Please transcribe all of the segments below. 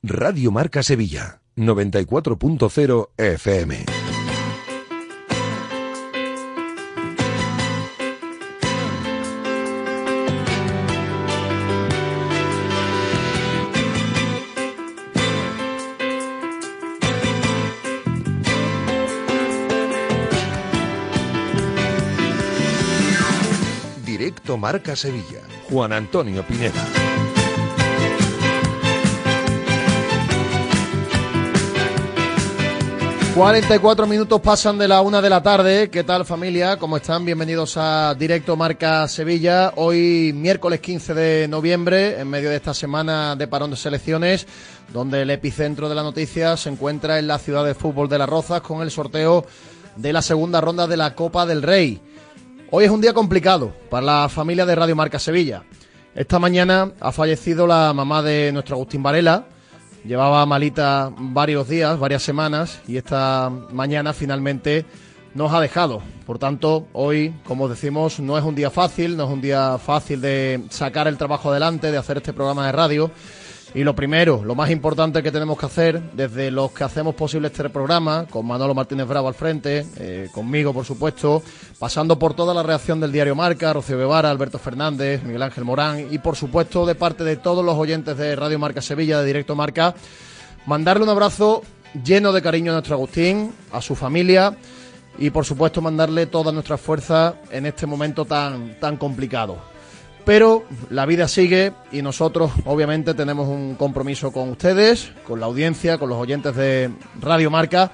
Radio Marca Sevilla, 94.0 FM. Directo Marca Sevilla, Juan Antonio Pineda. 44 minutos pasan de la una de la tarde. ¿Qué tal familia? ¿Cómo están? Bienvenidos a Directo Marca Sevilla. Hoy miércoles 15 de noviembre, en medio de esta semana de parón de selecciones, donde el epicentro de la noticia se encuentra en la ciudad de fútbol de Las Rozas con el sorteo de la segunda ronda de la Copa del Rey. Hoy es un día complicado para la familia de Radio Marca Sevilla. Esta mañana ha fallecido la mamá de nuestro Agustín Varela Llevaba malita varios días, varias semanas y esta mañana finalmente nos ha dejado. Por tanto, hoy, como decimos, no es un día fácil, no es un día fácil de sacar el trabajo adelante, de hacer este programa de radio. Y lo primero, lo más importante que tenemos que hacer, desde los que hacemos posible este programa, con Manolo Martínez Bravo al frente, eh, conmigo por supuesto, pasando por toda la reacción del diario Marca, Rocío Guevara, Alberto Fernández, Miguel Ángel Morán y por supuesto de parte de todos los oyentes de Radio Marca Sevilla, de Directo Marca, mandarle un abrazo lleno de cariño a nuestro Agustín, a su familia y por supuesto mandarle toda nuestra fuerza en este momento tan, tan complicado. Pero la vida sigue y nosotros obviamente tenemos un compromiso con ustedes, con la audiencia, con los oyentes de Radio Marca.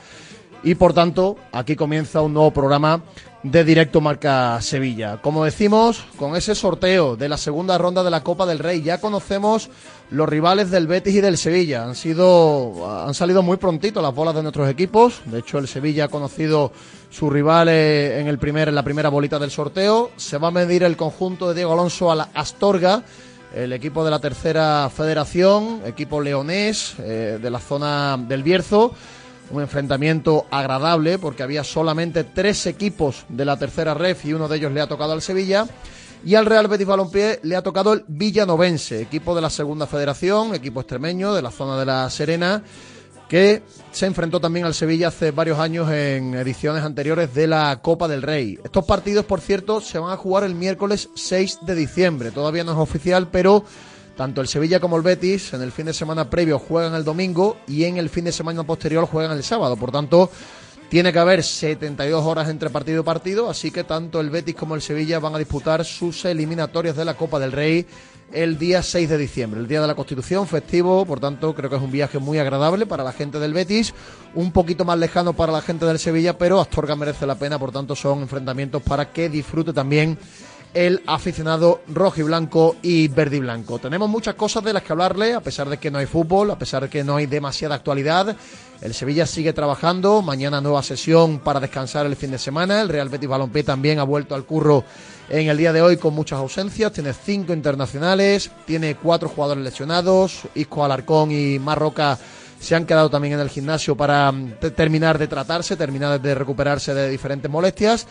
Y por tanto aquí comienza un nuevo programa de Directo Marca Sevilla. Como decimos, con ese sorteo de la segunda ronda de la Copa del Rey ya conocemos los rivales del Betis y del Sevilla. Han sido han salido muy prontito las bolas de nuestros equipos. De hecho, el Sevilla ha conocido su rival eh, en el primer en la primera bolita del sorteo. Se va a medir el conjunto de Diego Alonso a la Astorga, el equipo de la tercera federación, equipo leonés eh, de la zona del Bierzo. Un enfrentamiento agradable porque había solamente tres equipos de la tercera ref y uno de ellos le ha tocado al Sevilla. Y al Real Betis Balompié le ha tocado el Villanovense, equipo de la segunda federación, equipo extremeño de la zona de la Serena, que se enfrentó también al Sevilla hace varios años en ediciones anteriores de la Copa del Rey. Estos partidos, por cierto, se van a jugar el miércoles 6 de diciembre. Todavía no es oficial, pero tanto el Sevilla como el Betis en el fin de semana previo juegan el domingo y en el fin de semana posterior juegan el sábado. Por tanto, tiene que haber 72 horas entre partido y partido, así que tanto el Betis como el Sevilla van a disputar sus eliminatorias de la Copa del Rey el día 6 de diciembre, el día de la Constitución, festivo, por tanto creo que es un viaje muy agradable para la gente del Betis, un poquito más lejano para la gente del Sevilla, pero Astorga merece la pena, por tanto son enfrentamientos para que disfrute también el aficionado rojo y blanco y verde y blanco. Tenemos muchas cosas de las que hablarle, a pesar de que no hay fútbol, a pesar de que no hay demasiada actualidad. El Sevilla sigue trabajando, mañana nueva sesión para descansar el fin de semana. El Real Betis Balompié también ha vuelto al curro en el día de hoy con muchas ausencias. Tiene cinco internacionales, tiene cuatro jugadores lesionados. Isco Alarcón y Marroca se han quedado también en el gimnasio para mm, terminar de tratarse, terminar de recuperarse de diferentes molestias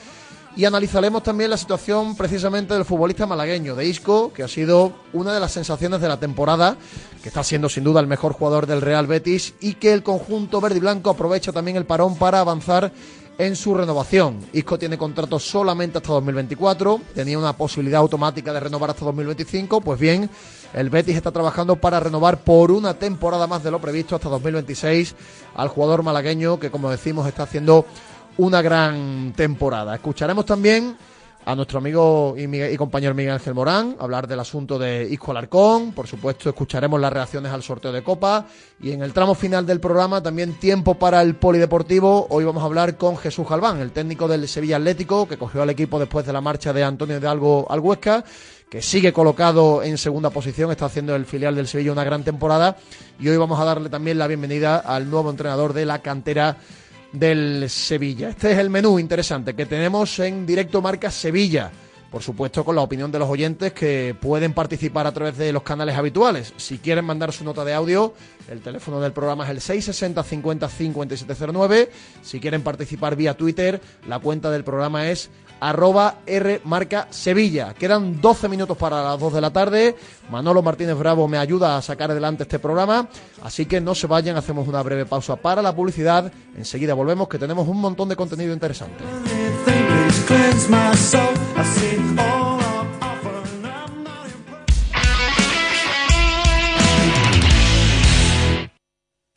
y analizaremos también la situación precisamente del futbolista malagueño, de Isco, que ha sido una de las sensaciones de la temporada, que está siendo sin duda el mejor jugador del Real Betis y que el conjunto verde y blanco aprovecha también el parón para avanzar en su renovación. Isco tiene contrato solamente hasta 2024, tenía una posibilidad automática de renovar hasta 2025, pues bien, el Betis está trabajando para renovar por una temporada más de lo previsto hasta 2026 al jugador malagueño que como decimos está haciendo una gran temporada. Escucharemos también a nuestro amigo y, compañero Miguel Ángel Morán hablar del asunto de Isco Alarcón. Por supuesto, escucharemos las reacciones al sorteo de Copa. Y en el tramo final del programa, también tiempo para el polideportivo. Hoy vamos a hablar con Jesús Galván, el técnico del Sevilla Atlético, que cogió al equipo después de la marcha de Antonio de Algo al Huesca que sigue colocado en segunda posición, está haciendo el filial del Sevilla una gran temporada y hoy vamos a darle también la bienvenida al nuevo entrenador de la cantera del Sevilla. Este es el menú interesante que tenemos en directo Marca Sevilla. por supuesto con la opinión de los oyentes que pueden participar a través de los canales habituales. Si quieren mandar su nota de audio, el teléfono del programa es el 660 50 5709. Si quieren participar vía Twitter, la cuenta del programa es arroba R marca Sevilla. Quedan 12 minutos para las 2 de la tarde. Manolo Martínez Bravo me ayuda a sacar adelante este programa. Así que no se vayan, hacemos una breve pausa para la publicidad. Enseguida volvemos que tenemos un montón de contenido interesante.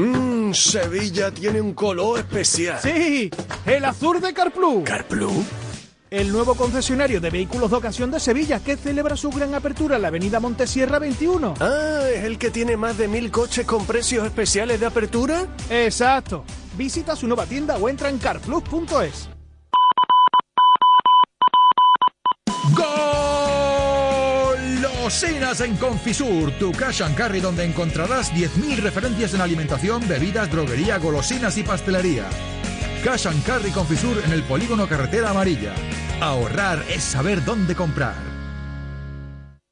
Mmm, Sevilla tiene un color especial. Sí, el azul de Carplus. ¿Carplus? El nuevo concesionario de vehículos de ocasión de Sevilla que celebra su gran apertura en la avenida Montesierra 21. Ah, ¿es el que tiene más de mil coches con precios especiales de apertura? Exacto. Visita su nueva tienda o entra en carplus.es. Golosinas en Confisur, tu cash and carry donde encontrarás 10.000 referencias en alimentación, bebidas, droguería, golosinas y pastelería. Cash and Carry Confisur en el polígono Carretera Amarilla. Ahorrar es saber dónde comprar.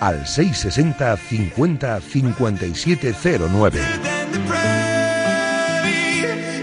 al 660 50 5709. than the prey.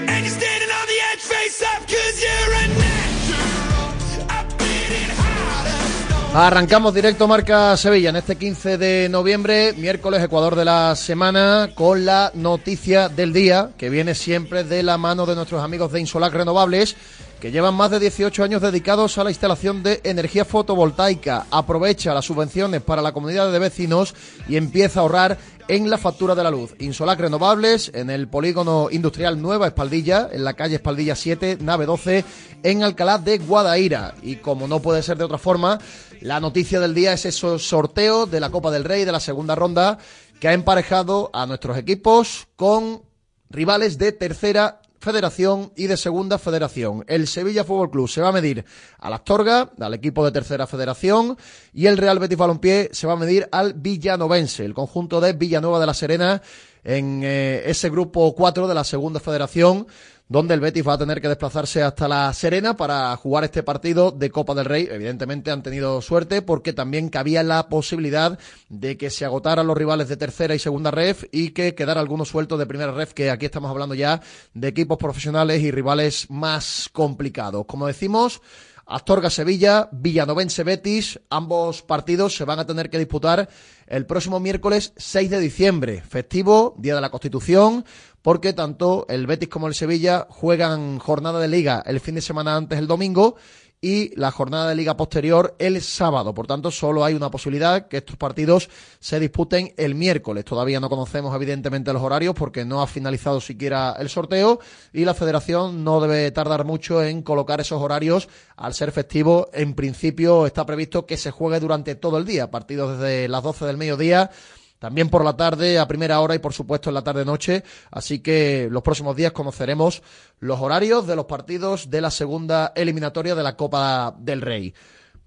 And you're standing on the edge, face up, cause you're a natural. Up beating heart. Arrancamos directo Marca Sevilla en este 15 de noviembre, miércoles Ecuador de la semana, con la noticia del día, que viene siempre de la mano de nuestros amigos de Insolac Renovables, que llevan más de 18 años dedicados a la instalación de energía fotovoltaica. Aprovecha las subvenciones para la comunidad de vecinos y empieza a ahorrar en la factura de la luz. Insolac Renovables en el polígono industrial Nueva Espaldilla, en la calle Espaldilla 7, nave 12, en Alcalá de Guadaira. Y como no puede ser de otra forma, la noticia del día es ese sorteo de la Copa del Rey de la segunda ronda que ha emparejado a nuestros equipos con rivales de tercera Federación y de Segunda Federación. El Sevilla Fútbol Club se va a medir al Astorga, al equipo de Tercera Federación, y el Real Betis Balompié se va a medir al Villanovense, el conjunto de Villanueva de la Serena, en eh, ese grupo 4 de la Segunda Federación, donde el Betis va a tener que desplazarse hasta la Serena para jugar este partido de Copa del Rey. Evidentemente han tenido suerte porque también cabía la posibilidad de que se agotaran los rivales de tercera y segunda ref y que quedara alguno suelto de primera ref, que aquí estamos hablando ya de equipos profesionales y rivales más complicados. Como decimos, Astorga Sevilla, Villanovense Betis, ambos partidos se van a tener que disputar el próximo miércoles 6 de diciembre, festivo, Día de la Constitución, porque tanto el Betis como el Sevilla juegan jornada de liga el fin de semana antes el domingo y la jornada de liga posterior el sábado. Por tanto, solo hay una posibilidad que estos partidos se disputen el miércoles. Todavía no conocemos evidentemente los horarios porque no ha finalizado siquiera el sorteo y la federación no debe tardar mucho en colocar esos horarios al ser festivo. En principio está previsto que se juegue durante todo el día, partidos desde las 12 del mediodía también por la tarde a primera hora y por supuesto en la tarde-noche. Así que los próximos días conoceremos los horarios de los partidos de la segunda eliminatoria de la Copa del Rey.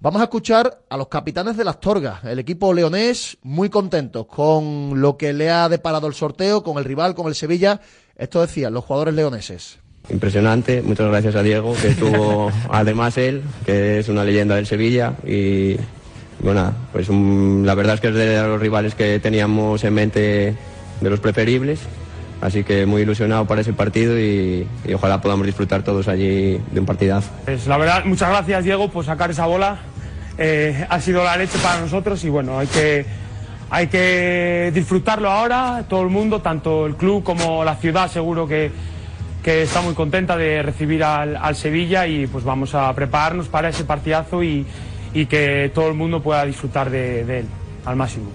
Vamos a escuchar a los capitanes de las Torgas, el equipo leonés, muy contentos con lo que le ha deparado el sorteo, con el rival, con el Sevilla. Esto decían los jugadores leoneses. Impresionante, muchas gracias a Diego, que estuvo además él, que es una leyenda del Sevilla y bueno, pues la verdad es que es de los rivales que teníamos en mente de los preferibles Así que muy ilusionado para ese partido y, ojalá podamos disfrutar todos allí de un partidazo. Pues la verdad, muchas gracias Diego por sacar esa bola. Eh, ha sido la leche para nosotros y bueno, hay que, hay que disfrutarlo ahora, todo el mundo, tanto el club como la ciudad seguro que, que está muy contenta de recibir al, Sevilla y pues vamos a prepararnos para ese partidazo y, que todo el mundo pueda disfrutar de él al máximo.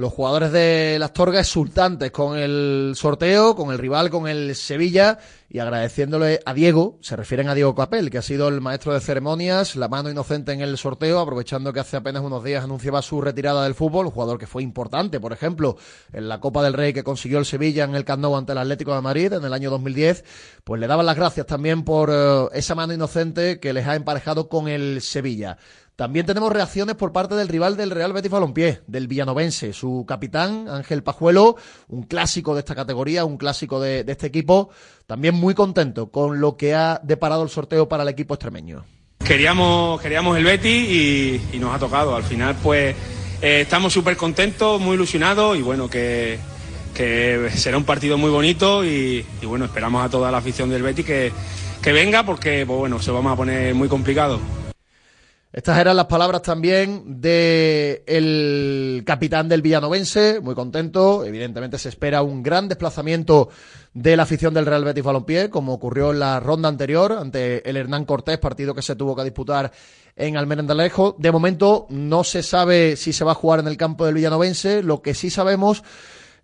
Los jugadores de las Torgas exultantes con el sorteo, con el rival, con el Sevilla y agradeciéndole a Diego, se refieren a Diego Capel, que ha sido el maestro de ceremonias, la mano inocente en el sorteo, aprovechando que hace apenas unos días anunciaba su retirada del fútbol, un jugador que fue importante, por ejemplo, en la Copa del Rey que consiguió el Sevilla en el Camp ante el Atlético de Madrid en el año 2010, pues le daban las gracias también por eh, esa mano inocente que les ha emparejado con el Sevilla. También tenemos reacciones por parte del rival del Real Betis Balompié, del Villanovense, su capitán Ángel Pajuelo, un clásico de esta categoría, un clásico de, este equipo, también muy contento con lo que ha deparado el sorteo para el equipo extremeño. Queríamos, queríamos el Betis y, nos ha tocado. Al final, pues eh, estamos súper contentos, muy ilusionados y bueno, que, será un partido muy bonito y, bueno, esperamos a toda la afición del Betis que, que venga porque pues, bueno, se vamos a poner muy complicado. Estas eran las palabras también del el capitán del Villanovense, muy contento. Evidentemente se espera un gran desplazamiento de la afición del Real Betis Balompié, como ocurrió en la ronda anterior ante el Hernán Cortés, partido que se tuvo que disputar en Almerendalejo. De momento no se sabe si se va a jugar en el campo del Villanovense. Lo que sí sabemos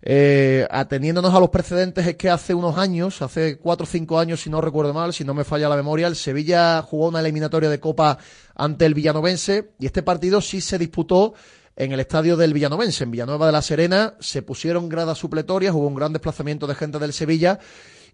eh, ateniéndonos a los precedentes es que hace unos años, hace cuatro o cinco años, si no recuerdo mal, si no me falla la memoria, el Sevilla jugó una eliminatoria de Copa ante el Villanovense y este partido sí se disputó en el estadio del Villanovense, en Villanueva de la Serena, se pusieron gradas supletorias, hubo un gran desplazamiento de gente del Sevilla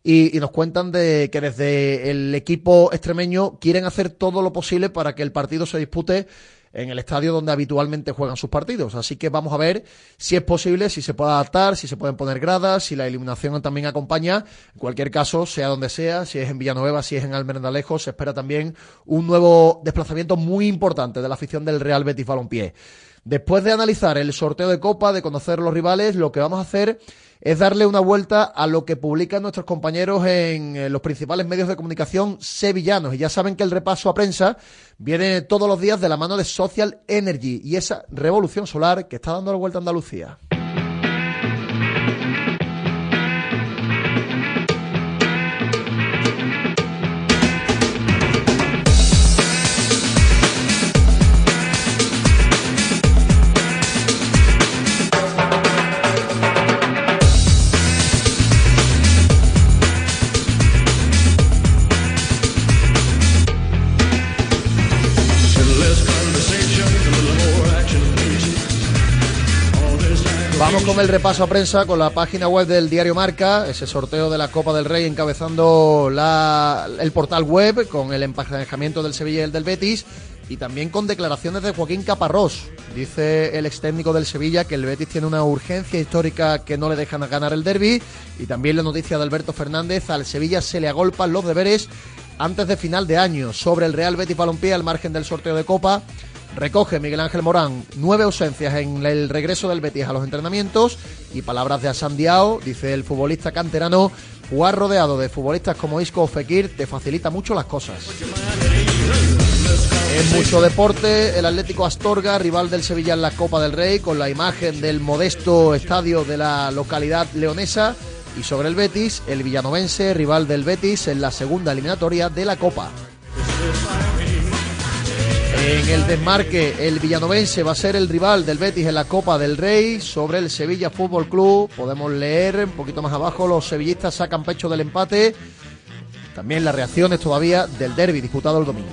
y, y, nos cuentan de que desde el equipo extremeño quieren hacer todo lo posible para que el partido se dispute en el estadio donde habitualmente juegan sus partidos. Así que vamos a ver si es posible, si se puede adaptar, si se pueden poner gradas, si la iluminación también acompaña. En cualquier caso, sea donde sea, si es en Villanueva, si es en Almerendalejo, se espera también un nuevo desplazamiento muy importante de la afición del Real Betis Balompié. Después de analizar el sorteo de Copa, de conocer los rivales, lo que vamos a hacer es darle una vuelta a lo que publican nuestros compañeros en eh, los principales medios de comunicación sevillanos. Y ya saben que el repaso a prensa viene todos los días de la mano de Social Energy y esa revolución solar que está dando la vuelta a Andalucía. Vamos con el repaso a prensa con la página web del diario Marca, ese sorteo de la Copa del Rey encabezando el portal web con el emparejamiento del Sevilla y el del Betis y también con declaraciones de Joaquín Caparrós. Dice el ex técnico del Sevilla que el Betis tiene una urgencia histórica que no le dejan ganar el derby y también la noticia de Alberto Fernández, al Sevilla se le agolpan los deberes antes de final de año sobre el Real Betis Balompié al margen del sorteo de Copa. Recoge Miguel Ángel Morán nueve ausencias en el regreso del Betis a los entrenamientos y palabras de Asandiao, dice el futbolista canterano, jugar rodeado de futbolistas como Isco o Fekir te facilita mucho las cosas. En mucho deporte, el Atlético Astorga, rival del Sevilla en la Copa del Rey, con la imagen del modesto estadio de la localidad leonesa. Y sobre el Betis, el villanovense, rival del Betis en la segunda eliminatoria de la Copa. En el desmarque, el villanovense va a ser el rival del Betis en la Copa del Rey sobre el Sevilla Fútbol Club. Podemos leer un poquito más abajo, los sevillistas sacan pecho del empate. También las reacciones todavía del derby disputado el domingo.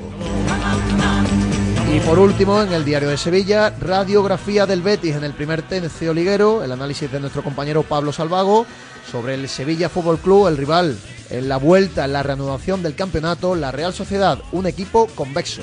Y por último, en el diario de Sevilla, radiografía del Betis en el primer tencio liguero, el análisis de nuestro compañero Pablo Salvago sobre el Sevilla Fútbol Club, el rival en la vuelta, en la reanudación del campeonato, la Real Sociedad, un equipo convexo.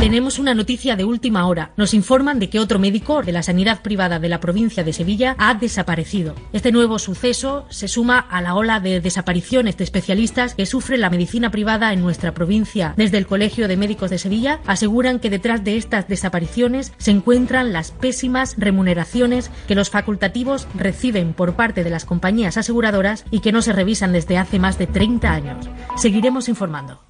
Tenemos una noticia de última hora. Nos informan de que otro médico de la sanidad privada de la provincia de Sevilla ha desaparecido. Este nuevo suceso se suma a la ola de desapariciones de especialistas que sufre la medicina privada en nuestra provincia. Desde el Colegio de Médicos de Sevilla aseguran que detrás de estas desapariciones se encuentran las pésimas remuneraciones que los facultativos reciben por parte de las compañías aseguradoras y que no se revisan desde hace más de 30 años. Seguiremos informando.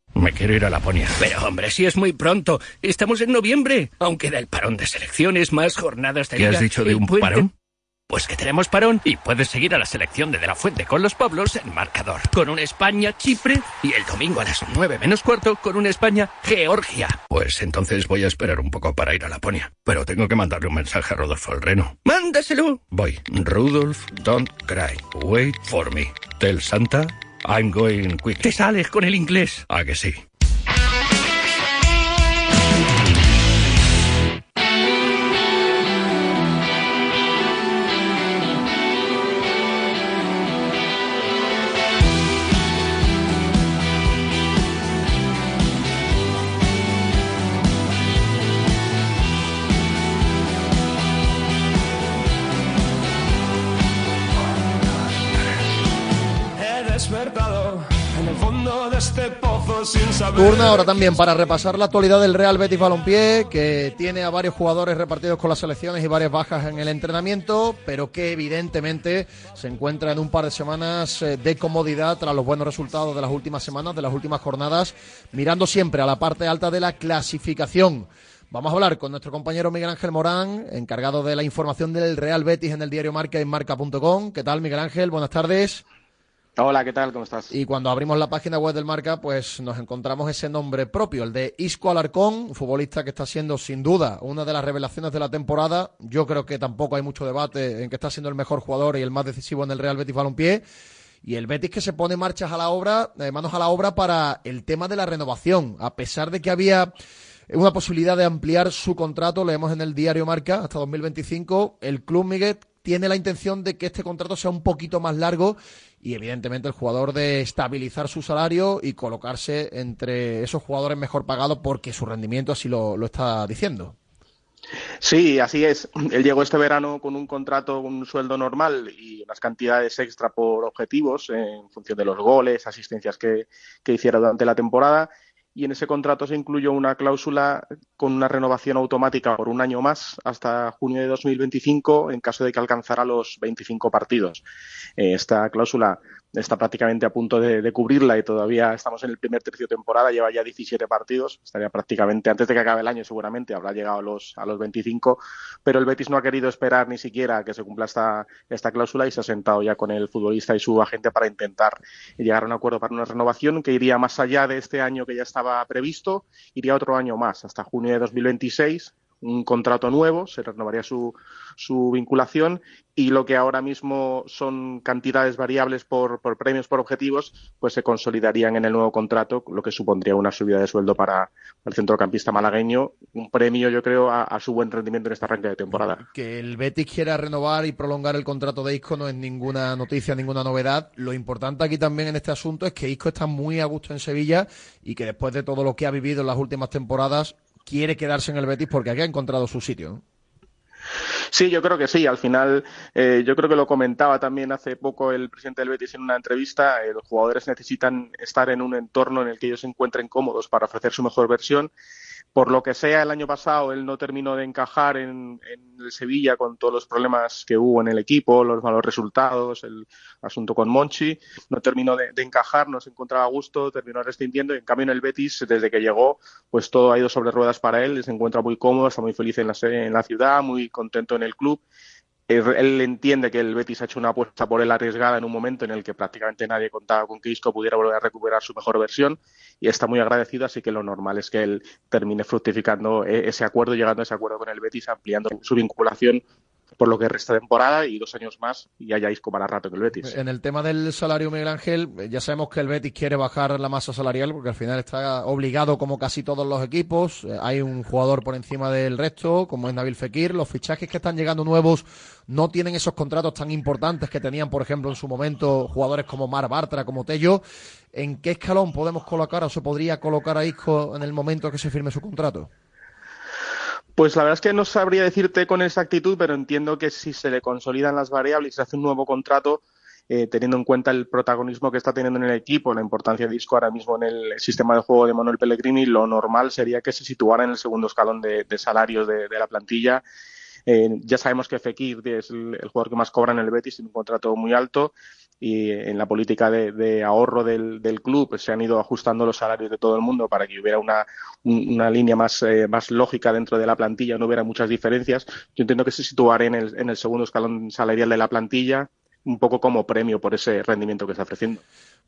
Me quiero ir a Laponia. Pero hombre, si es muy pronto. Estamos en noviembre. Aunque da el parón de selecciones, más jornadas de ¿Qué has dicho de un puente. parón? Pues que tenemos parón y puedes seguir a la selección de De La Fuente con los Pablos en marcador. Con un España-Chipre y el domingo a las 9 menos cuarto con un España-Georgia. Pues entonces voy a esperar un poco para ir a Laponia. Pero tengo que mandarle un mensaje a Rodolfo el Reno. ¡Mándaselo! Voy. Rudolf, don't cry. Wait for me. Tell Santa I'm going quick. Te sales con el inglés. Ah, que sí. Este. Turno ahora también para repasar la actualidad del Real Betis Balompié, que tiene a varios jugadores repartidos con las selecciones y varias bajas en el entrenamiento, pero que evidentemente se encuentra en un par de semanas eh, de comodidad tras los buenos resultados de las últimas semanas, de las últimas jornadas, mirando siempre a la parte alta de la clasificación. Vamos a hablar con nuestro compañero Miguel Ángel Morán, encargado de la información del Real Betis en el diario Marca en marca.com. ¿Qué tal, Miguel Ángel? Buenas tardes. Hola, ¿qué tal? ¿Cómo estás? Y cuando abrimos la página web del Marca, pues nos encontramos ese nombre propio, el de Isco Alarcón, un futbolista que está siendo sin duda una de las revelaciones de la temporada. Yo creo que tampoco hay mucho debate en que está siendo el mejor jugador y el más decisivo en el Real Betis Balompié. Y el Betis que se pone marchas a la obra, eh, manos a la obra para el tema de la renovación. A pesar de que había una posibilidad de ampliar su contrato, leemos en el diario Marca, hasta 2025, el club Miguel tiene la intención de que este contrato sea un poquito más largo y evidentemente el jugador de estabilizar su salario y colocarse entre esos jugadores mejor pagados porque su rendimiento así lo, lo está diciendo. Sí, así es. Él llegó este verano con un contrato, un sueldo normal y unas cantidades extra por objetivos en función de los goles, asistencias que, que hiciera durante la temporada. Y en ese contrato se incluyó una cláusula con una renovación automática por un año más hasta junio de 2025 en caso de que alcanzara los 25 partidos. Eh, esta cláusula está prácticamente a punto de, cubrirla y todavía estamos en el primer tercio de temporada, lleva ya 17 partidos, estaría prácticamente antes de que acabe el año seguramente, habrá llegado a los, a los 25, pero el Betis no ha querido esperar ni siquiera a que se cumpla esta, esta cláusula y se ha sentado ya con el futbolista y su agente para intentar llegar a un acuerdo para una renovación que iría más allá de este año que ya estaba previsto, iría otro año más, hasta junio de 2026, un contrato nuevo, se renovaría su, su vinculación y lo que ahora mismo son cantidades variables por, por, premios, por objetivos, pues se consolidarían en el nuevo contrato, lo que supondría una subida de sueldo para el centrocampista malagueño, un premio yo creo a, su buen rendimiento en esta arranque de temporada. Que el Betis quiera renovar y prolongar el contrato de Isco no es ninguna noticia, ninguna novedad. Lo importante aquí también en este asunto es que Isco está muy a gusto en Sevilla y que después de todo lo que ha vivido en las últimas temporadas quiere quedarse en el Betis porque aquí ha encontrado su sitio. Sí, yo creo que sí. Al final, eh, yo creo que lo comentaba también hace poco el presidente del Betis en una entrevista. Eh, los jugadores necesitan estar en un entorno en el que ellos se encuentren cómodos para ofrecer su mejor versión por lo que sea, el año pasado él no terminó de encajar en, el Sevilla con todos los problemas que hubo en el equipo, los malos resultados, el asunto con Monchi, no terminó de, encajar, no se encontraba a gusto, terminó rescindiendo en cambio en el Betis, desde que llegó, pues todo ha ido sobre ruedas para él, se encuentra muy cómodo, está muy feliz en la, en la ciudad, muy contento en el club él entiende que el Betis ha hecho una apuesta por él arriesgada en un momento en el que prácticamente nadie contaba con que Isco pudiera volver a recuperar su mejor versión y está muy agradecido, así que lo normal es que él termine fructificando e-, ese acuerdo, llegando a ese acuerdo con el Betis, ampliando su vinculación por lo que resta temporada y dos años más y hayáis como para rato en el Betis. En el tema del salario, Miguel Ángel, ya sabemos que el Betis quiere bajar la masa salarial porque al final está obligado como casi todos los equipos. Eh, hay un jugador por encima del resto, como es Nabil Fekir. Los fichajes que están llegando nuevos no tienen esos contratos tan importantes que tenían, por ejemplo, en su momento jugadores como Mar Bartra, como Tello. ¿En qué escalón podemos colocar o se podría colocar a Isco en el momento que se firme su contrato? Pues la verdad es que no sabría decirte con exactitud, pero entiendo que si se le consolidan las variables y se hace un nuevo contrato, eh, teniendo en cuenta el protagonismo que está teniendo en el equipo, la importancia de Disco ahora mismo en el sistema de juego de Manuel Pellegrini, lo normal sería que se situara en el segundo escalón de, salarios de, la plantilla. Eh, ya sabemos que Fekir es el, jugador que más cobra en el Betis, tiene un contrato muy alto y en la política de, ahorro del, club se han ido ajustando los salarios de todo el mundo para que hubiera una, una línea más, eh, más lógica dentro de la plantilla, no hubiera muchas diferencias. Yo entiendo que se situará en el, en el segundo escalón salarial de la plantilla un poco como premio por ese rendimiento que está ofreciendo.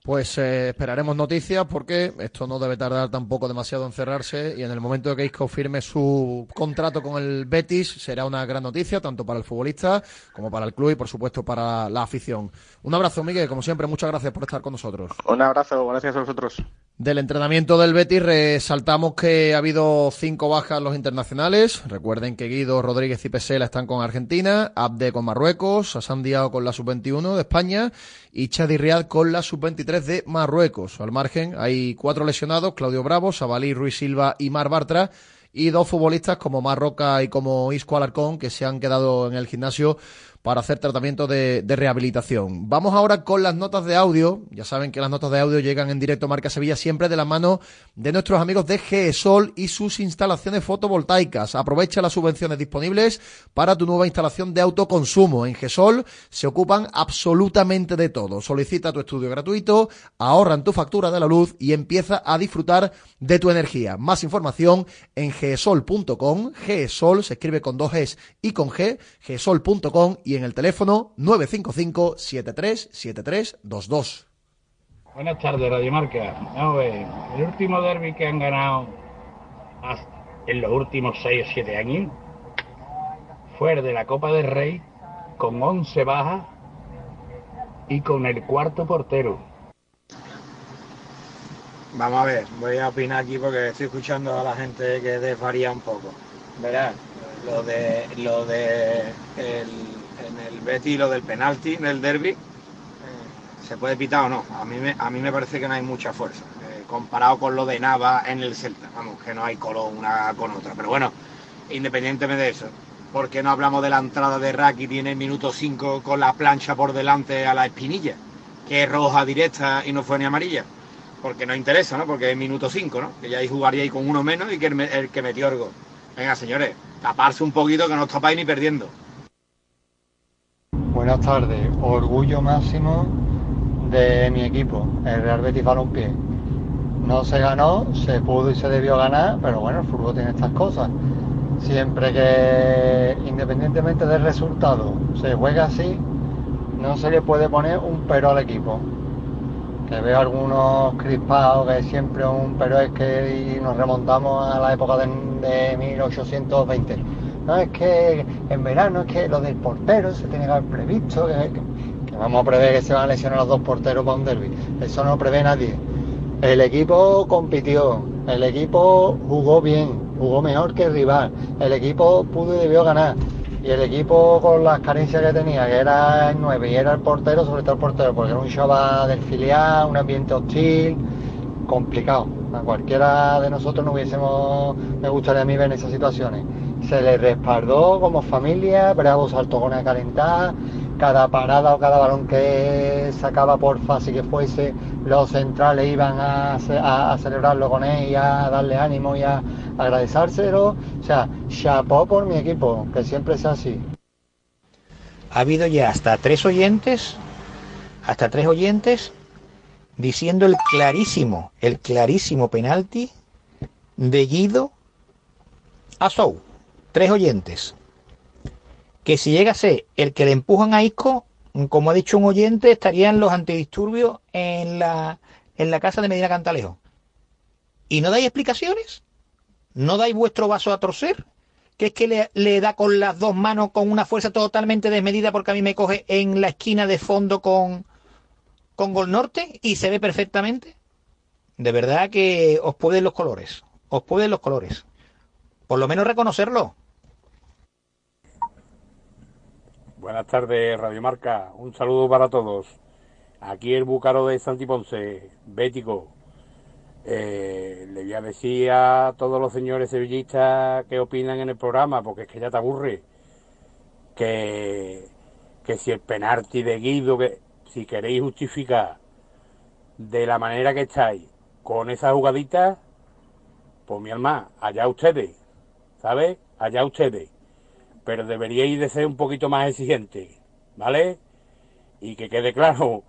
Pues eh, esperaremos noticias porque esto no debe tardar tampoco demasiado en cerrarse y en el momento que Isco firme su contrato con el Betis será una gran noticia tanto para el futbolista como para el club y por supuesto para la afición. Un abrazo Miguel, como siempre, muchas gracias por estar con nosotros. Un abrazo, gracias a vosotros. Del entrenamiento del Betis resaltamos que ha habido cinco bajas los internacionales. Recuerden que Guido, Rodríguez y Pesela están con Argentina, Abde con Marruecos, Asan Diao con la sub-21 de España y Chadi Riad con la sub-23 de Marruecos. Al margen hay cuatro lesionados, Claudio Bravo, Sabalí, Ruiz Silva y Mar Bartra y dos futbolistas como Marroca y como Isco Alarcón que se han quedado en el gimnasio para hacer tratamiento de, rehabilitación. Vamos ahora con las notas de audio. Ya saben que las notas de audio llegan en directo Marca Sevilla siempre de la mano de nuestros amigos de GESOL y sus instalaciones fotovoltaicas. Aprovecha las subvenciones disponibles para tu nueva instalación de autoconsumo. En GESOL se ocupan absolutamente de todo. Solicita tu estudio gratuito, ahorran tu factura de la luz y empieza a disfrutar de tu energía. Más información en gesol.com. GESOL se escribe con dos Gs y con G. gesol.com y en el teléfono 955 737322. Buenas tardes, Radio Marca. el último derby que han ganado en los últimos 6 o 7 años fue el de la Copa del Rey con 11 bajas y con el cuarto portero. Vamos a ver, voy a opinar aquí porque estoy escuchando a la gente que desvaría un poco. Verás, lo de lo de el el Betty lo del penalti en el derby, eh, ¿se puede pitar o no? A mí me, parece que no hay mucha fuerza, eh, comparado con lo de Nava en el Celta, vamos, que no hay color una con otra. Pero bueno, independientemente de eso, ¿por qué no hablamos de la entrada de Raki tiene minuto 5 con la plancha por delante a la espinilla? Que es roja directa y no fue ni amarilla. Porque no interesa, ¿no? Porque es minuto 5, ¿no? Que ya ahí jugaría ahí con uno menos y que el, el que metió el gol. Venga, señores, taparse un poquito que no os tapáis ni perdiendo. Buenas tardes. Orgullo máximo de mi equipo, el Real Betis Balompié. No se ganó, se pudo y se debió ganar, pero bueno, el fútbol tiene estas cosas. Siempre que, independientemente del resultado, se juega así, no se le puede poner un pero al equipo. Que veo algunos crispados que siempre un pero es que nos remontamos a la época de, de 1820 no es que en verano es que lo del portero se tiene que haber previsto, que, vamos a prever que se van a lesionar los dos porteros para un derby. Eso no lo prevé nadie. El equipo compitió, el equipo jugó bien, jugó mejor que el rival, el equipo pudo y debió ganar. Y el equipo con las carencias que tenía, que era el 9 y era el portero, sobre todo el portero, porque era un chaval del filial, un ambiente hostil, complicado A cualquiera de nosotros no hubiésemos, me gustaría a mí ver en esas situaciones. Se le respaldó como familia, bravo saltó con a calentar, cada parada o cada balón que sacaba por fácil que fuese, los centrales iban a, a, celebrarlo con él y a darle ánimo y a agradecérselo. O sea, chapó por mi equipo, que siempre sea así. Ha habido ya hasta tres oyentes, hasta tres oyentes diciendo el clarísimo, el clarísimo penalti de Guido a Sou. Tres oyentes. Que si llega a ser el que le empujan a Isco, como ha dicho un oyente, estarían los antidisturbios en la, en la casa de Medina Cantalejo. ¿Y no dais explicaciones? ¿No dais vuestro vaso a torcer? que es que le, le, da con las dos manos con una fuerza totalmente desmedida porque a mí me coge en la esquina de fondo con, con Gol Norte y se ve perfectamente. De verdad que os pueden los colores. Os pueden los colores. Por lo menos reconocerlo. Buenas tardes, Radio Marca. Un saludo para todos. Aquí el Búcaro de Santiponce, Bético. Eh, le voy a decir a todos los señores sevillistas que opinan en el programa, porque es que ya te aburre, que, que si el penalti de Guido, que si queréis justificar de la manera que estáis con esa jugadita, pues mi alma, allá ustedes, ¿sabes? Allá ustedes. Pero deberíais de ser un poquito más exigentes, ¿vale? Y que quede claro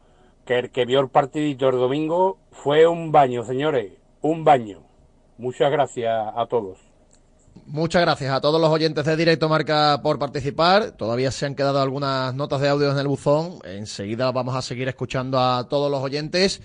que el que vio el partidito el domingo fue un baño, señores, un baño. Muchas gracias a todos. Muchas gracias a todos los oyentes de Directo Marca por participar. Todavía se han quedado algunas notas de audio en el buzón. Enseguida vamos a seguir escuchando a todos los oyentes.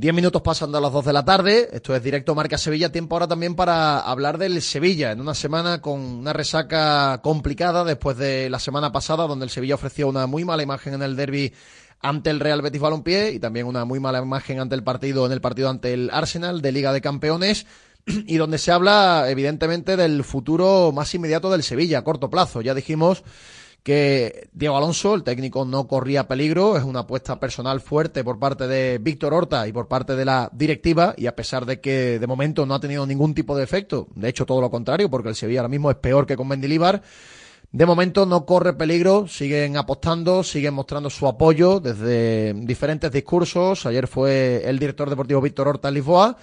Diez minutos pasando a las dos de la tarde. Esto es Directo Marca Sevilla. Tiempo ahora también para hablar del Sevilla. En una semana con una resaca complicada después de la semana pasada, donde el Sevilla ofreció una muy mala imagen en el derby ante el Real Betis Balompié y también una muy mala imagen ante el partido en el partido ante el Arsenal de Liga de Campeones y donde se habla evidentemente del futuro más inmediato del Sevilla a corto plazo. Ya dijimos que Diego Alonso, el técnico, no corría peligro, es una apuesta personal fuerte por parte de Víctor Horta y por parte de la directiva, y a pesar de que de momento no ha tenido ningún tipo de efecto, de hecho todo lo contrario, porque el Sevilla ahora mismo es peor que con Mendilibar, de momento no corre peligro, siguen apostando, siguen mostrando su apoyo desde diferentes discursos. Ayer fue el director deportivo Víctor Horta en Lisboa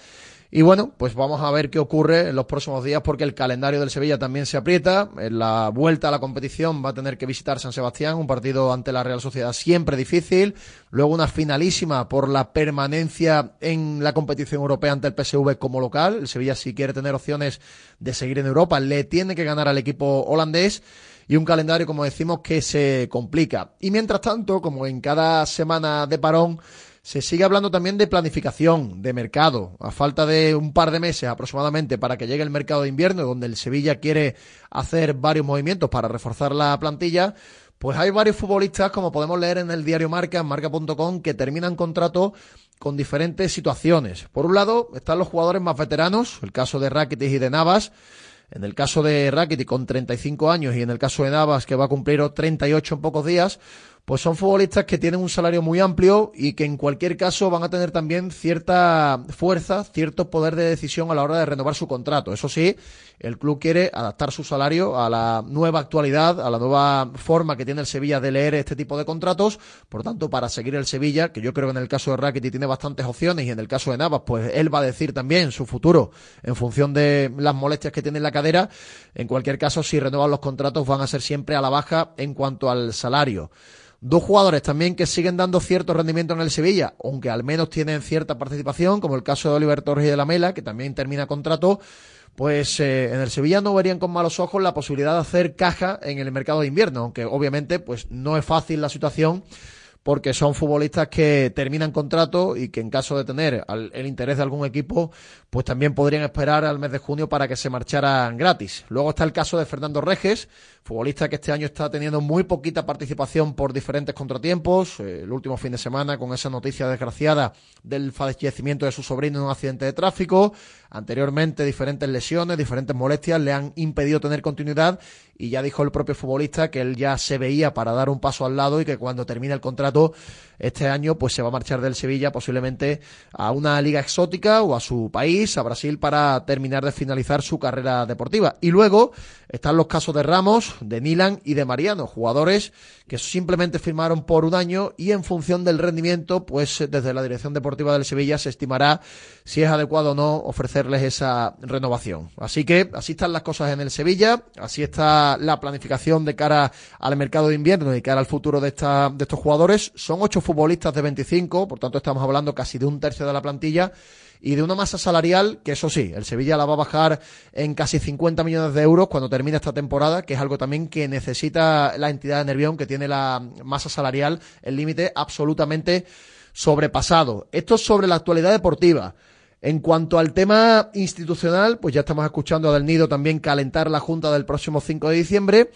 y bueno, pues vamos a ver qué ocurre en los próximos días porque el calendario del Sevilla también se aprieta. En la vuelta a la competición va a tener que visitar San Sebastián, un partido ante la Real Sociedad siempre difícil. Luego una finalísima por la permanencia en la competición europea ante el PSV como local. El Sevilla si quiere tener opciones de seguir en Europa le tiene que ganar al equipo holandés y un calendario, como decimos, que se complica. Y mientras tanto, como en cada semana de parón, se sigue hablando también de planificación, de mercado. A falta de un par de meses aproximadamente para que llegue el mercado de invierno, donde el Sevilla quiere hacer varios movimientos para reforzar la plantilla, pues hay varios futbolistas, como podemos leer en el diario Marca, en marca.com, que terminan contrato con diferentes situaciones. Por un lado, están los jugadores más veteranos, el caso de Rakitic y de Navas. En el caso de Rakitic con 35 años y en el caso de Navas que va a cumplir 38 en pocos días, pues son futbolistas que tienen un salario muy amplio y que en cualquier caso van a tener también cierta fuerza, cierto poder de decisión a la hora de renovar su contrato. Eso sí, el club quiere adaptar su salario a la nueva actualidad, a la nueva forma que tiene el Sevilla de leer este tipo de contratos. Por tanto, para seguir el Sevilla, que yo creo que en el caso de Rakitic tiene bastantes opciones y en el caso de Navas, pues él va a decir también su futuro en función de las molestias que tiene en la cadera. En cualquier caso, si renuevan los contratos van a ser siempre a la baja en cuanto al salario. Dos jugadores también que siguen dando cierto rendimiento en el Sevilla, aunque al menos tienen cierta participación, como el caso de Oliver Torres y de la Mela, que también termina contrato, pues eh, en el Sevilla no verían con malos ojos la posibilidad de hacer caja en el mercado de invierno, aunque obviamente pues no es fácil la situación porque son futbolistas que terminan contrato y que en caso de tener el interés de algún equipo, pues también podrían esperar al mes de junio para que se marcharan gratis. Luego está el caso de Fernando Reges, futbolista que este año está teniendo muy poquita participación por diferentes contratiempos. Eh, el último fin de semana con esa noticia desgraciada del fallecimiento de su sobrino en un accidente de tráfico. Anteriormente diferentes lesiones, diferentes molestias le han impedido tener continuidad y ya dijo el propio futbolista que él ya se veía para dar un paso al lado y que cuando termine el contrato este año pues se va a marchar del Sevilla posiblemente a una liga exótica o a su país, a Brasil, para terminar de finalizar su carrera deportiva. Y luego están los casos de Ramos, de Nilan y de Mariano, jugadores que simplemente firmaron por un año y en función del rendimiento, pues desde la dirección deportiva del Sevilla se estimará si es adecuado o no ofrecerles esa renovación. Así que así están las cosas en el Sevilla, así está la planificación de cara al mercado de invierno y cara al futuro de, estos Son ocho futbolistas de 25, por tanto estamos hablando casi de un tercio de la plantilla y de una masa salarial que eso sí, el Sevilla la va a bajar en casi 50 millones de euros cuando termine esta temporada, que es algo también que necesita la entidad de Nervión, que tiene la masa salarial, el límite absolutamente sobrepasado. Esto es sobre la actualidad deportiva. En cuanto al tema institucional, pues ya estamos escuchando a Del Nido también calentar la Junta del próximo 5 de diciembre.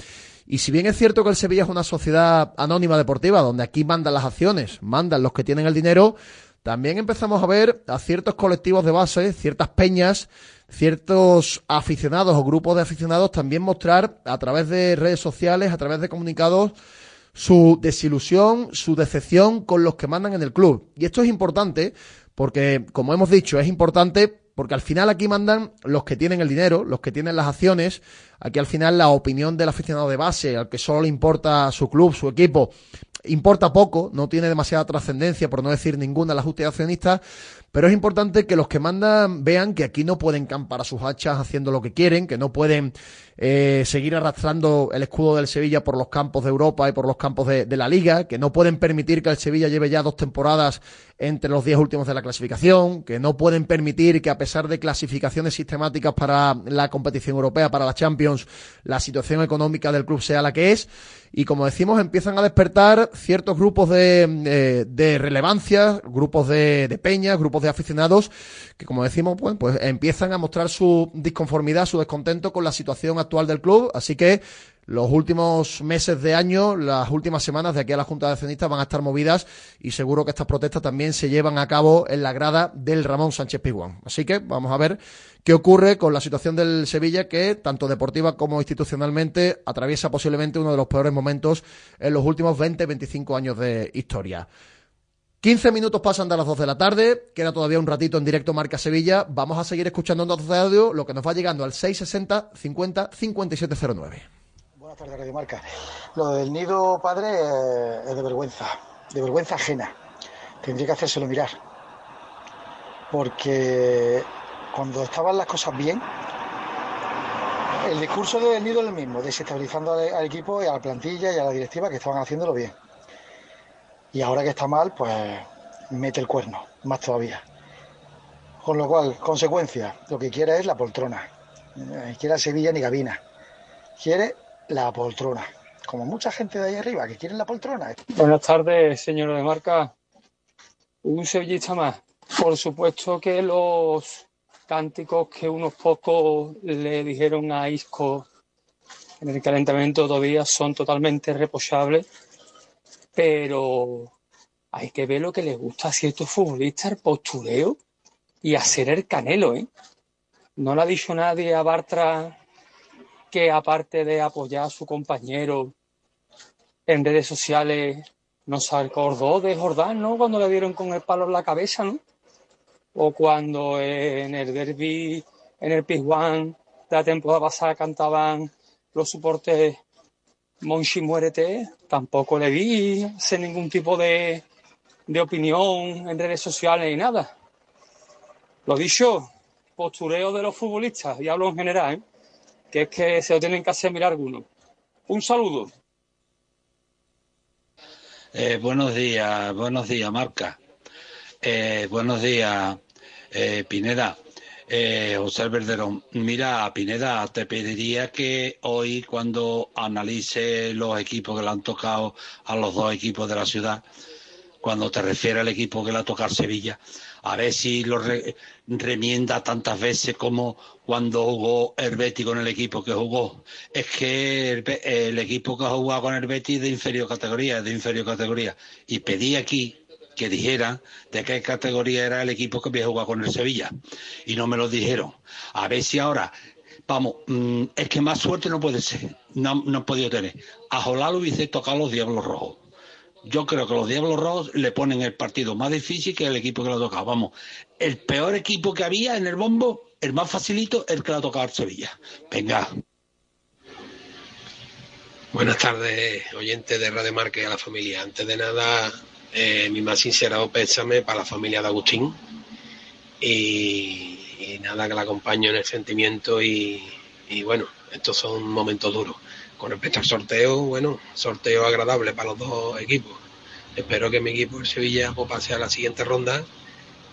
Y si bien es cierto que el Sevilla es una sociedad anónima deportiva, donde aquí mandan las acciones, mandan los que tienen el dinero, también empezamos a ver a ciertos colectivos de base, ciertas peñas, ciertos aficionados o grupos de aficionados también mostrar a través de redes sociales, a través de comunicados, su desilusión, su decepción con los que mandan en el club. Y esto es importante porque, como hemos dicho, es importante porque al final aquí mandan los que tienen el dinero, los que tienen las acciones. Aquí al final la opinión del aficionado de base, al que solo le importa su club, su equipo, importa poco, no tiene demasiada trascendencia, por no decir ninguna, la justicia accionista, pero es importante que los que mandan vean que aquí no pueden campar a sus hachas haciendo lo que quieren, que no pueden eh, seguir arrastrando el escudo del Sevilla por los campos de Europa y por los campos de, la Liga, que no pueden permitir que el Sevilla lleve ya dos temporadas entre los diez últimos de la clasificación, que no pueden permitir que a pesar de clasificaciones sistemáticas para la competición europea, para la Champions, la situación económica del club sea la que es. Y como decimos empiezan a despertar ciertos grupos de, eh, de relevancia, grupos de, de peñas, grupos de aficionados que como decimos pues, pues empiezan a mostrar su disconformidad, su descontento con la situación actual del club, así que los últimos meses de año, las últimas semanas de aquí a la Junta de Accionistas van a estar movidas y seguro que estas protestas también se llevan a cabo en la grada del Ramón Sánchez Piguán. Así que vamos a ver qué ocurre con la situación del Sevilla que, tanto deportiva como institucionalmente, atraviesa posiblemente uno de los peores momentos en los últimos 20-25 años de historia. 15 minutos pasan de las 2 de la tarde, queda todavía un ratito en directo Marca Sevilla. Vamos a seguir escuchando datos de audio, lo que nos va llegando al 660 50 5709. Buenas tardes, Radio Marca. Lo del nido padre eh, es de vergüenza, de vergüenza ajena. Tendría que hacérselo mirar. Porque cuando estaban las cosas bien, el discurso del nido es el mismo, desestabilizando al equipo y a la plantilla y a la directiva que estaban haciéndolo bien. Y ahora que está mal, pues mete el cuerno, más todavía. Con lo cual, consecuencia, lo que quiere es la poltrona. Ni quiere Sevilla ni Gabina. Quiere la poltrona. Como mucha gente de ahí arriba que quiere la poltrona. Buenas tardes, señor de marca. Un sevillista más. Por supuesto que los cánticos que unos pocos le dijeron a Isco en el calentamiento todavía son totalmente reprochables, pero hay que ver lo que les gusta a ciertos futbolistas, el postureo y hacer el canelo, ¿eh? No le ha dicho nadie a Bartra que aparte de apoyar a su compañero en redes sociales, no se acordó de Jordán, ¿no? Cuando le dieron con el palo en la cabeza, ¿no? O cuando en el derby, en el Pizjuán de la temporada pasada cantaban los soportes Monchi muérete, tampoco le vi hacer ningún tipo de, de opinión en redes sociales ni nada. Lo dicho, postureo de los futbolistas, y hablo en general, ¿eh? que es que se lo tienen que hacer mirar algunos. Un saludo. Eh, buenos días, buenos días, Marca. Eh, buenos días, eh, Pineda. Eh, José Verderón, mira, Pineda, te pediría que hoy, cuando analice los equipos que le han tocado a los dos equipos de la ciudad, cuando te refieres al equipo que le ha tocado Sevilla, a ver si lo re, remienda tantas veces como cuando jugó el Betis con el equipo que jugó. Es que el, equipo que ha jugado con el es de inferior categoría, es de inferior categoría. Y pedí aquí que dijera de qué categoría era el equipo que había jugado con el Sevilla. Y no me lo dijeron. A ver si ahora, vamos, mmm, es que más suerte no puede ser. No, no he podido tener. A Jolá lo hubiese tocado los Diablos Rojos. yo creo que los Diablos Rojos le ponen el partido más difícil que el equipo que lo ha tocado. Vamos, el peor equipo que había en el bombo, el más facilito, el que lo ha tocado al Sevilla. Venga. Buenas tardes, oyentes de Radio y a la familia. Antes de nada, eh, mi más sincero pésame para la familia de Agustín. Y, nada, que la acompaño en el sentimiento y, y bueno, estos son momentos duros. Con respecto al sorteo, bueno, sorteo agradable para los dos equipos. Espero que mi equipo, el Sevilla, pues, pase a la siguiente ronda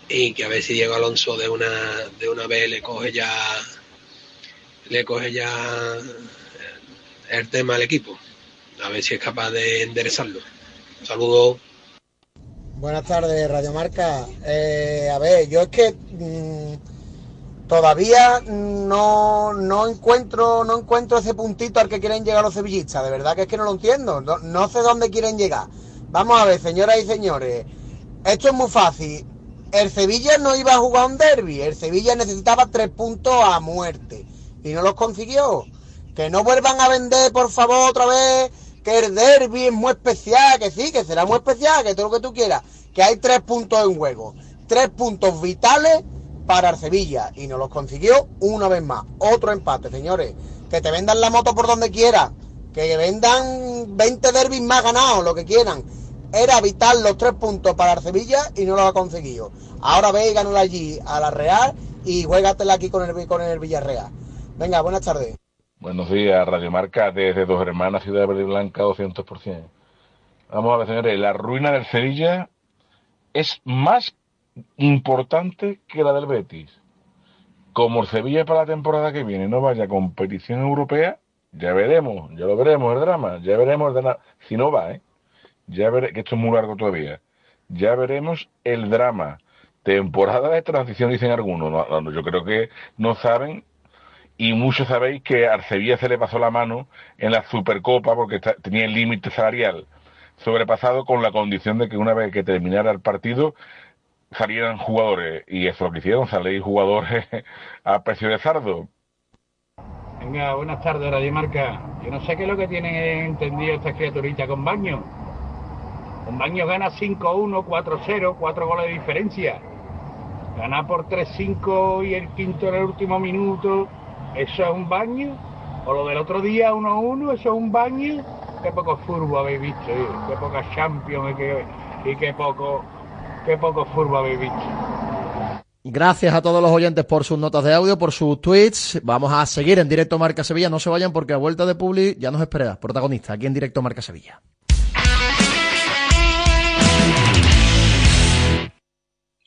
y que a ver si Diego Alonso de una, de una vez le coge ya le coge ya el tema al equipo. A ver si es capaz de enderezarlo. Saludos. Buenas tardes, Radio Marca. Eh, a ver, yo es que mm, todavía no, no encuentro no encuentro ese puntito al que quieren llegar los sevillistas. De verdad que es que no lo entiendo. No, no sé dónde quieren llegar. Vamos a ver, señoras y señores. Esto es muy fácil. El Sevilla no iba a jugar un derby. El Sevilla necesitaba tres puntos a muerte. Y no los consiguió. Que no vuelvan a vender, por favor, otra vez que el derby es muy especial, que sí, que será muy especial, que todo lo que tú quieras, que hay tres puntos en juego, tres puntos vitales para Sevilla y no los consiguió una vez más. Otro empate, señores, que te vendan la moto por donde quieras, que vendan 20 derbis más ganados, lo que quieran. Era vital los tres puntos para el Sevilla y no lo ha conseguido. Ahora ve y ganó allí a la Real y juégatela aquí con el, con el Villarreal. Venga, buenas tardes. Buenos días, Radio Marca, desde Dos Hermanas, Ciudad de Verde Blanca, 200%. Vamos a ver, señores, la ruina del Sevilla es más importante que la del Betis. Como el Sevilla para la temporada que viene no vaya a competición europea, ya veremos, ya lo veremos el drama, ya veremos el drama, si no va, ¿eh? Ya veremos, que esto es muy largo todavía, ya veremos el drama. Temporada de transición, dicen algunos, no, no, yo creo que no saben y muchos sabéis que al Sevilla se le pasó la mano en la Supercopa porque tenía el límite salarial sobrepasado con la condición de que una vez que terminara el partido salieran jugadores y eso es lo que hicieron, salían jugadores a precio de sardo. Venga, buenas tardes, Radio Marca. Yo no sé qué es lo que tienen entendido estas criaturitas con Baño. Con Baño gana 5-1, 4-0, 4 goles de diferencia. Ganar por 3-5 y el quinto en el último minuto, ¿eso es un baño? ¿O lo del otro día 1-1, eso es un baño? Qué poco furbo habéis visto, ¿eh? qué poca Champions y qué, y qué poco, qué poco furbo habéis visto. Gracias a todos los oyentes por sus notas de audio, por sus tweets. Vamos a seguir en directo Marca Sevilla. No se vayan porque a vuelta de Publi ya nos espera. Protagonista aquí en directo Marca Sevilla.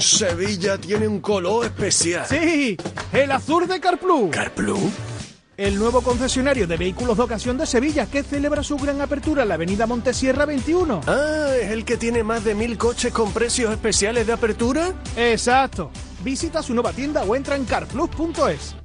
Sevilla tiene un color especial. Sí, el azul de Carplus. ¿Carplus? El nuevo concesionario de vehículos de ocasión de Sevilla que celebra su gran apertura en la avenida Montesierra 21. Ah, ¿es el que tiene más de mil coches con precios especiales de apertura? Exacto. Visita su nueva tienda o entra en carplus.es.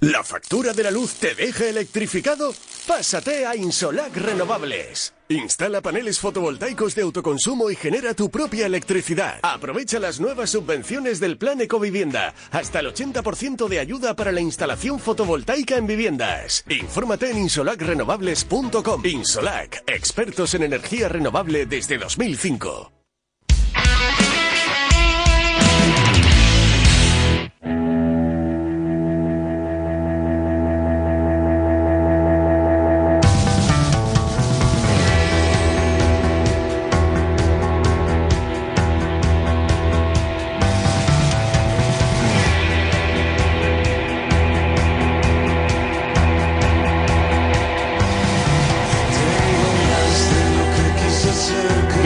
¿La factura de la luz te deja electrificado? Pásate a Insolac Renovables. Instala paneles fotovoltaicos de autoconsumo y genera tu propia electricidad. Aprovecha las nuevas subvenciones del Plan Ecovivienda. Hasta el 80% de ayuda para la instalación fotovoltaica en viviendas. Infórmate en insolacrenovables.com. Insolac, expertos en energía renovable desde 2005.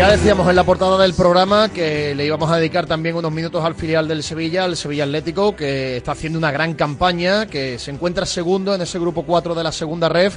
Ya decíamos en la portada del programa que le íbamos a dedicar también unos minutos al filial del Sevilla, al Sevilla Atlético, que está haciendo una gran campaña, que se encuentra segundo en ese grupo 4 de la segunda ref,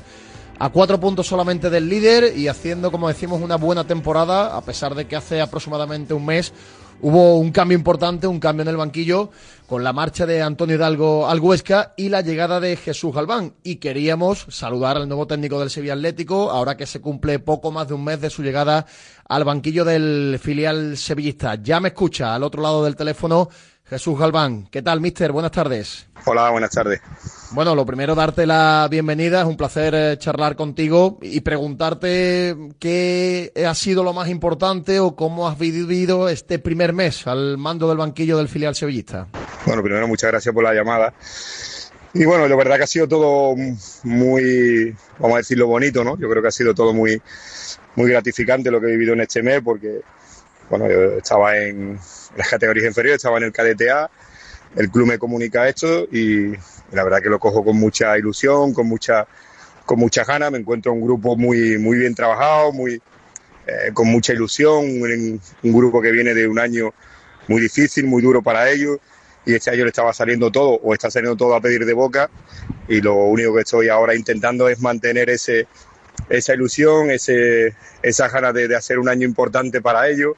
a cuatro puntos solamente del líder y haciendo, como decimos, una buena temporada, a pesar de que hace aproximadamente un mes hubo un cambio importante, un cambio en el banquillo, con la marcha de Antonio Hidalgo al Huesca y la llegada de Jesús Galván. Y queríamos saludar al nuevo técnico del Sevilla Atlético, ahora que se cumple poco más de un mes de su llegada al banquillo del filial sevillista. Ya me escucha al otro lado del teléfono Jesús Galván. ¿Qué tal, mister? Buenas tardes. Hola, buenas tardes. Bueno, lo primero, darte la bienvenida. Es un placer eh, charlar contigo y preguntarte qué ha sido lo más importante o cómo has vivido este primer mes al mando del banquillo del filial sevillista. Bueno, primero, muchas gracias por la llamada. Y bueno, la verdad que ha sido todo muy, vamos a decirlo, bonito, ¿no? Yo creo que ha sido todo muy, muy gratificante lo que he vivido en este mes porque, bueno, yo estaba en las categorías inferiores, estaba en el KDTA, el club me comunica esto y la verdad que lo cojo con mucha ilusión, con mucha, con mucha ganas, me encuentro un grupo muy, muy bien trabajado, muy, eh, con mucha ilusión, un, grupo que viene de un año muy difícil, muy duro para ellos. Y este año le estaba saliendo todo o está saliendo todo a pedir de boca. Y lo único que estoy ahora intentando es mantener ese, esa ilusión, ese, esa ganas de hacer un año importante para ellos,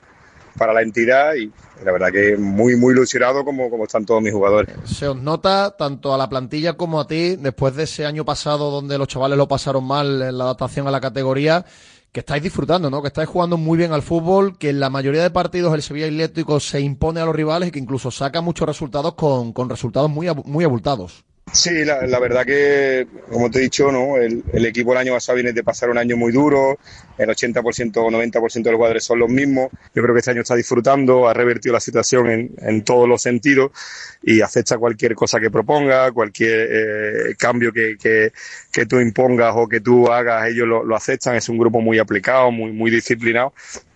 para la entidad y la verdad que muy, muy ilusionado como, como están todos mis jugadores. Se os nota tanto a la plantilla como a ti, después de ese año pasado donde los chavales lo pasaron mal en la adaptación a la categoría, que estáis disfrutando, ¿no? Que estáis jugando muy bien al fútbol, que en la mayoría de partidos el Sevilla Atlético se impone a los rivales y que incluso saca muchos resultados con, con resultados muy, muy abultados. Sí, la, verdad que, como te he dicho, ¿no? el, el, equipo el año pasado viene de pasar un año muy duro, el 80% o 90% de los jugadores son los mismos. Yo creo que este año está disfrutando, ha revertido la situación en, en todos los sentidos y acepta cualquier cosa que proponga, cualquier eh, cambio que, que, que, tú impongas o que tú hagas, ellos lo, lo aceptan. Es un grupo muy aplicado, muy, muy disciplinado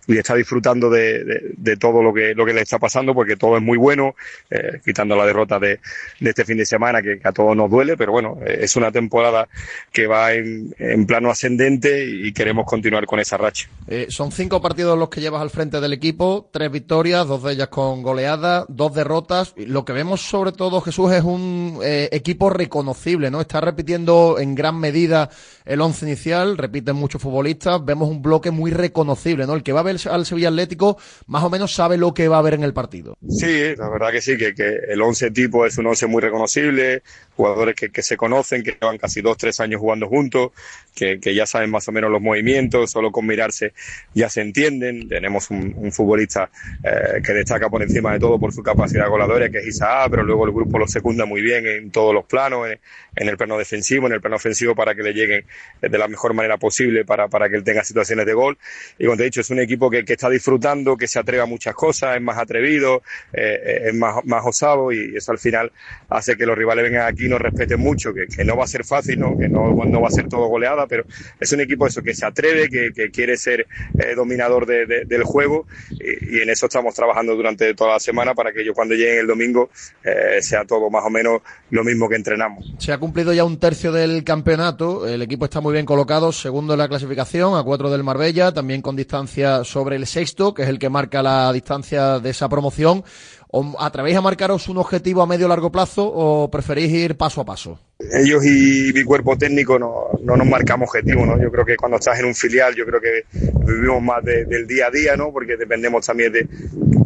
y está disfrutando de, de, todo lo que, lo que le está pasando porque todo es muy bueno, eh, quitando la derrota de, de, este fin de semana que, a todos nos duele, pero bueno, eh, es una temporada que va en, en, plano ascendente y queremos continuar con esa racha. Eh, son cinco partidos los que llevas al frente del equipo, tres victorias, dos de ellas con goleada, dos derrotas. Lo que vemos sobre todo, Jesús, es un equipo reconocible, ¿no? Está repitiendo en gran medida el once inicial, repiten muchos futbolistas, vemos un bloque muy reconocible, ¿no? El que va a ver al Sevilla Atlético más o menos sabe lo que va a haber en el partido. Sí, la verdad que sí, que, que el once tipo es un once muy reconocible, jugadores que, que, se conocen, que llevan casi dos, tres años jugando juntos, que, que, ya saben más o menos los movimientos, solo con mirarse ya se entienden. Tenemos un, un futbolista eh, que destaca por encima de todo por su capacidad goleadora, que es Isaac, pero luego el grupo lo secunda muy bien en todos los planos, en, en, el plano defensivo, en el plano ofensivo, para que le lleguen de la mejor manera posible, para, para que él tenga situaciones de gol. Y como te he dicho, es un equipo que, que está disfrutando, que se atreve a muchas cosas, es más atrevido, eh, es más, más osado y eso al final hace que los rivales vengan aquí y nos respeten mucho, que, que no va a ser fácil, ¿no? que no, no va a ser todo goleada, pero es un equipo eso que se atreve, que, que quiere ser eh, dominador de, de, del juego y, y, en eso estamos trabajando durante toda la semana para que ellos cuando lleguen el domingo eh, sea todo más o menos lo mismo que entrenamos. Se ha cumplido ya un tercio del campeonato, el equipo está muy bien colocado, segundo en la clasificación, a cuatro del Marbella, también con distancia sobre el sexto, que es el que marca la distancia de esa promoción. ¿O ¿Atrevéis a marcaros un objetivo a medio o largo plazo o preferís ir paso a paso? Ellos y mi cuerpo técnico no, no nos marcamos objetivos, ¿no? Yo creo que cuando estás en un filial, yo creo que vivimos más de, del día a día, ¿no? Porque dependemos también de,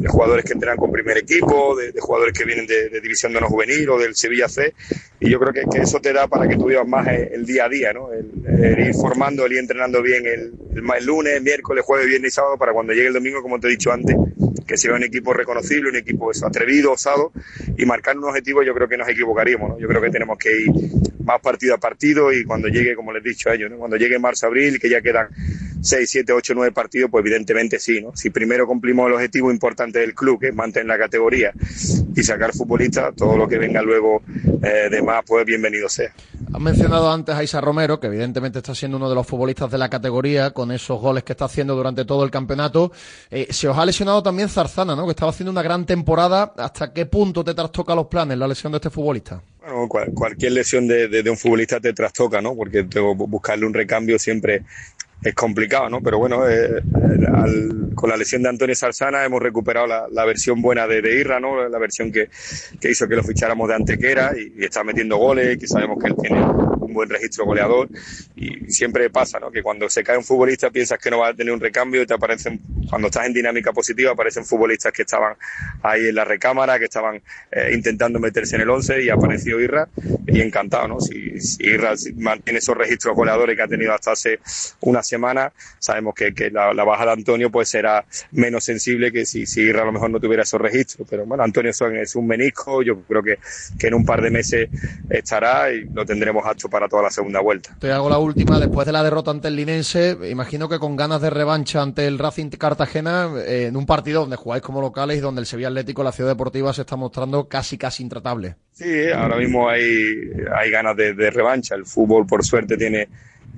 jugadores que entrenan con primer equipo, de, jugadores que vienen de, de, División de No Juvenil o del Sevilla C, y yo creo que, que, eso te da para que tú vivas más el, día a día, ¿no? El, el, ir formando, el ir entrenando bien el, el, lunes, miércoles, jueves, viernes y sábado para cuando llegue el domingo, como te he dicho antes, que sea un equipo reconocible, un equipo eso, atrevido, osado, y marcar un objetivo yo creo que nos equivocaríamos, ¿no? Yo creo que tenemos que ir más partido a partido y cuando llegue, como les he dicho a ellos, cuando llegue marzo-abril, que ya quedan 6, 7, 8, 9 partidos, pues evidentemente sí, ¿no? Si primero cumplimos el objetivo importante del club, que es mantener la categoría y sacar futbolistas, todo lo que venga luego eh, de más, pues bienvenido sea. Has mencionado antes a Isa Romero, que evidentemente está siendo uno de los futbolistas de la categoría, con esos goles que está haciendo durante todo el campeonato. Eh, se os ha lesionado también Zarzana, ¿no? Que estaba haciendo una gran temporada. ¿Hasta qué punto te trastoca los planes la lesión de este futbolista? Bueno, cual, cualquier lesión de, de, un futbolista te trastoca, ¿no? Porque tengo buscarle un recambio siempre es complicado, ¿no? Pero bueno, eh, con la lesión de Antonio Salsana hemos recuperado la, la versión buena de, de, Irra, ¿no? La versión que, que hizo que lo ficháramos de Antequera y, y, está metiendo goles, que sabemos que él tiene un buen registro goleador y siempre pasa, ¿no? Que cuando se cae un futbolista piensas que no va a tener un recambio y te aparecen, cuando estás en dinámica positiva, aparecen futbolistas que estaban ahí en la recámara, que estaban eh, intentando meterse en el 11 y apareció Irra y encantado, ¿no? Si, si Irra mantiene esos registros goleadores que ha tenido hasta hace una semana, sabemos que, que la, la, baja de Antonio pues será menos sensible que si, si Irra a lo mejor no tuviera esos registros. Pero bueno, Antonio es un menisco, yo creo que, que en un par de meses estará y lo tendremos apto para toda la segunda vuelta. Te hago la última, después de la derrota ante el Linense, imagino que con ganas de revancha ante el Racing Cartagena, eh, en un partido donde jugáis como locales y donde el Sevilla Atlético, la ciudad deportiva, se está mostrando casi casi intratable. Sí, ahora mismo hay, hay ganas de, de revancha. El fútbol, por suerte, tiene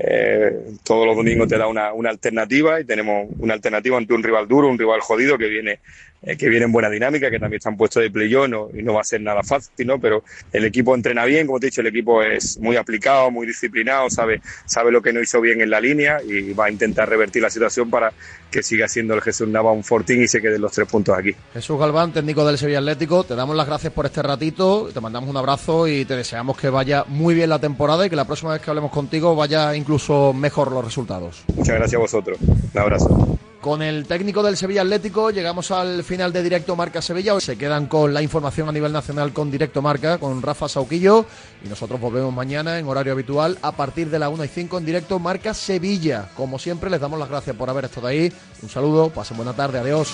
eh, todos los domingos te da una, una, alternativa y tenemos una alternativa ante un rival duro, un rival jodido que viene, eh, que viene en buena dinámica, que también están puestos de play no, y no va a ser nada fácil, ¿no? Pero el equipo entrena bien, como te he dicho, el equipo es muy aplicado, muy disciplinado, sabe, sabe lo que no hizo bien en la línea y va a intentar revertir la situación para que siga siendo el Jesús Nava un fortín y se queden los tres puntos aquí. Jesús Galván, técnico del Sevilla Atlético, te damos las gracias por este ratito, te mandamos un abrazo y te deseamos que vaya muy bien la temporada y que la próxima vez que hablemos contigo vaya incluso mejor los resultados. Muchas gracias a vosotros. Un abrazo. Con el técnico del Sevilla Atlético llegamos al final de Directo Marca Sevilla. Se quedan con la información a nivel nacional con Directo Marca, con Rafa Sauquillo. Y nosotros volvemos mañana en horario habitual a partir de la 1 y 5 en Directo Marca Sevilla. Como siempre, les damos las gracias por haber estado ahí. Un saludo, pasen buena tarde, adiós.